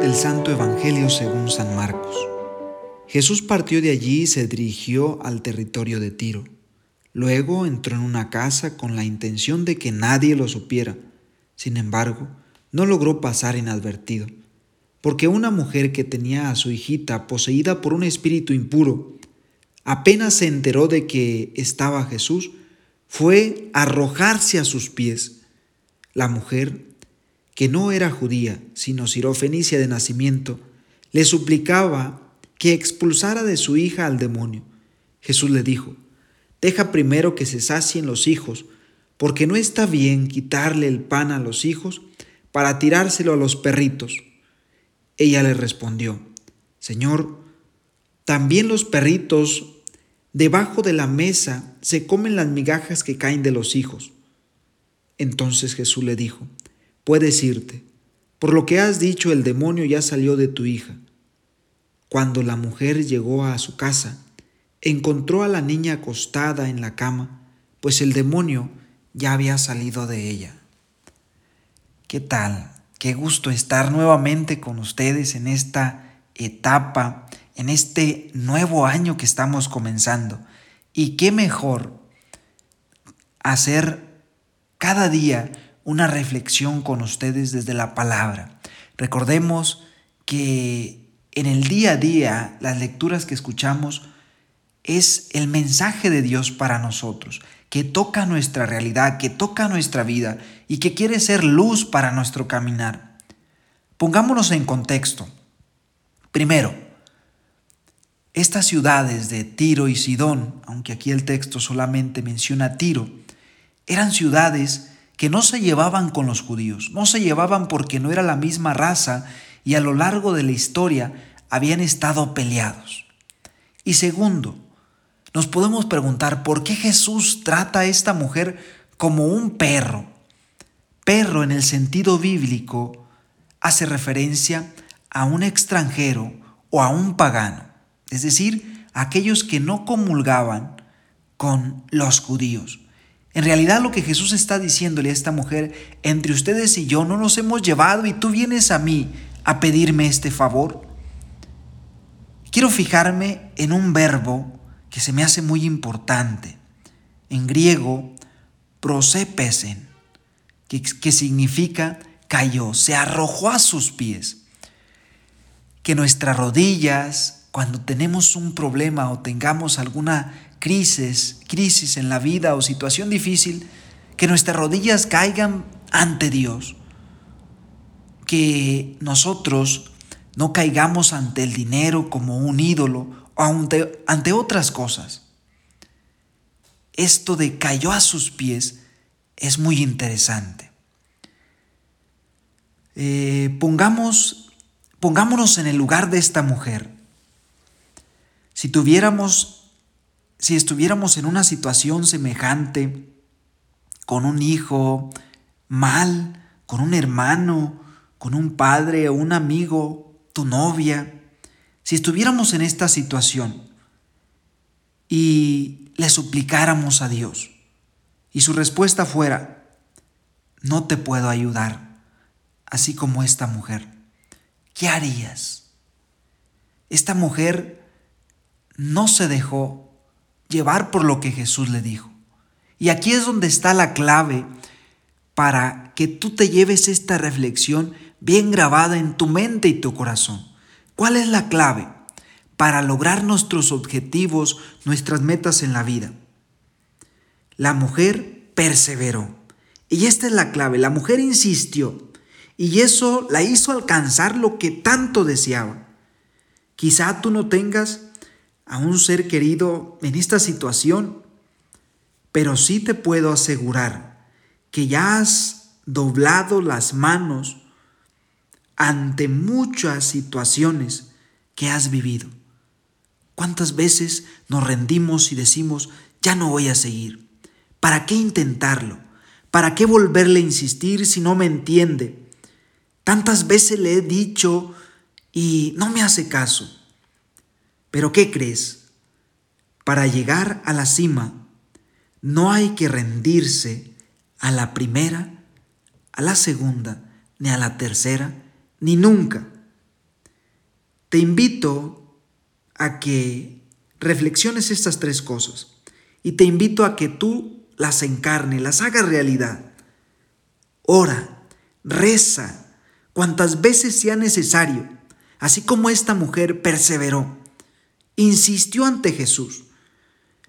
Del Santo Evangelio según San Marcos. Jesús partió de allí y se dirigió al territorio de Tiro. Luego entró en una casa con la intención de que nadie lo supiera. Sin embargo, no logró pasar inadvertido, porque una mujer que tenía a su hijita poseída por un espíritu impuro, apenas se enteró de que estaba Jesús, fue arrojarse a sus pies. La mujer, que no era judía, sino sirofenicia de nacimiento, le suplicaba que expulsara de su hija al demonio. Jesús le dijo, deja primero que se sacien los hijos, porque no está bien quitarle el pan a los hijos para tirárselo a los perritos. Ella le respondió, Señor, también los perritos debajo de la mesa se comen las migajas que caen de los hijos. Entonces Jesús le dijo, puedes irte, por lo que has dicho el demonio ya salió de tu hija. Cuando la mujer llegó a su casa, encontró a la niña acostada en la cama, pues el demonio ya había salido de ella. ¿Qué tal? Qué gusto estar nuevamente con ustedes en esta etapa, en este nuevo año que estamos comenzando. Y qué mejor hacer cada día una reflexión con ustedes desde la palabra. Recordemos que en el día a día las lecturas que escuchamos es el mensaje de Dios para nosotros que toca nuestra realidad, que toca nuestra vida y que quiere ser luz para nuestro caminar. Pongámonos en contexto. Primero, estas ciudades de Tiro y Sidón, aunque aquí el texto solamente menciona Tiro, eran ciudades que no se llevaban con los judíos, no se llevaban porque no era la misma raza y a lo largo de la historia habían estado peleados. Y segundo, nos podemos preguntar por qué Jesús trata a esta mujer como un perro. Perro en el sentido bíblico hace referencia a un extranjero o a un pagano, es decir, aquellos que no comulgaban con los judíos. En realidad lo que Jesús está diciéndole a esta mujer, entre ustedes y yo no nos hemos llevado y tú vienes a mí a pedirme este favor. Quiero fijarme en un verbo que se me hace muy importante. En griego, prosepesen, que, que significa cayó, se arrojó a sus pies. Que nuestras rodillas, cuando tenemos un problema o tengamos alguna crisis, crisis en la vida o situación difícil, que nuestras rodillas caigan ante Dios. Que nosotros no caigamos ante el dinero como un ídolo ante, ante otras cosas. Esto de cayó a sus pies es muy interesante. Eh, pongamos, pongámonos en el lugar de esta mujer. Si tuviéramos, si estuviéramos en una situación semejante, con un hijo mal, con un hermano, con un padre o un amigo, tu novia, si estuviéramos en esta situación y le suplicáramos a Dios y su respuesta fuera, no te puedo ayudar, así como esta mujer, ¿qué harías? Esta mujer no se dejó llevar por lo que Jesús le dijo. Y aquí es donde está la clave para que tú te lleves esta reflexión bien grabada en tu mente y tu corazón. ¿Cuál es la clave para lograr nuestros objetivos, nuestras metas en la vida? La mujer perseveró. Y esta es la clave. La mujer insistió. Y eso la hizo alcanzar lo que tanto deseaba. Quizá tú no tengas a un ser querido en esta situación, pero sí te puedo asegurar que ya has doblado las manos ante muchas situaciones que has vivido. ¿Cuántas veces nos rendimos y decimos, ya no voy a seguir? ¿Para qué intentarlo? ¿Para qué volverle a insistir si no me entiende? Tantas veces le he dicho y no me hace caso. Pero ¿qué crees? Para llegar a la cima no hay que rendirse, a la primera, a la segunda, ni a la tercera, ni nunca. Te invito a que reflexiones estas tres cosas y te invito a que tú las encarnes, las hagas realidad. Ora, reza, cuantas veces sea necesario, así como esta mujer perseveró, insistió ante Jesús.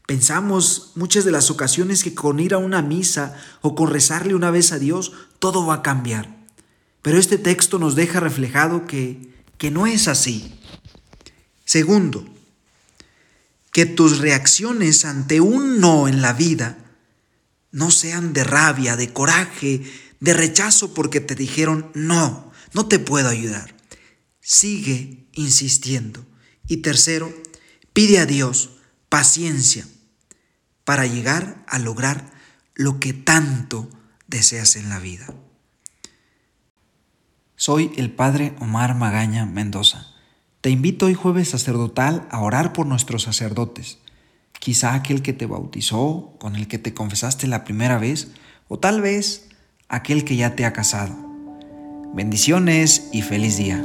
Pensamos muchas de las ocasiones que con ir a una misa o con rezarle una vez a Dios, todo va a cambiar. Pero este texto nos deja reflejado que, que no es así. Segundo, que tus reacciones ante un no en la vida no sean de rabia, de coraje, de rechazo porque te dijeron no, no te puedo ayudar. Sigue insistiendo. Y tercero, pide a Dios paciencia para llegar a lograr lo que tanto deseas en la vida. Soy el Padre Omar Magaña Mendoza. Te invito hoy jueves sacerdotal a orar por nuestros sacerdotes, quizá aquel que te bautizó, con el que te confesaste la primera vez, o tal vez aquel que ya te ha casado. Bendiciones y feliz día.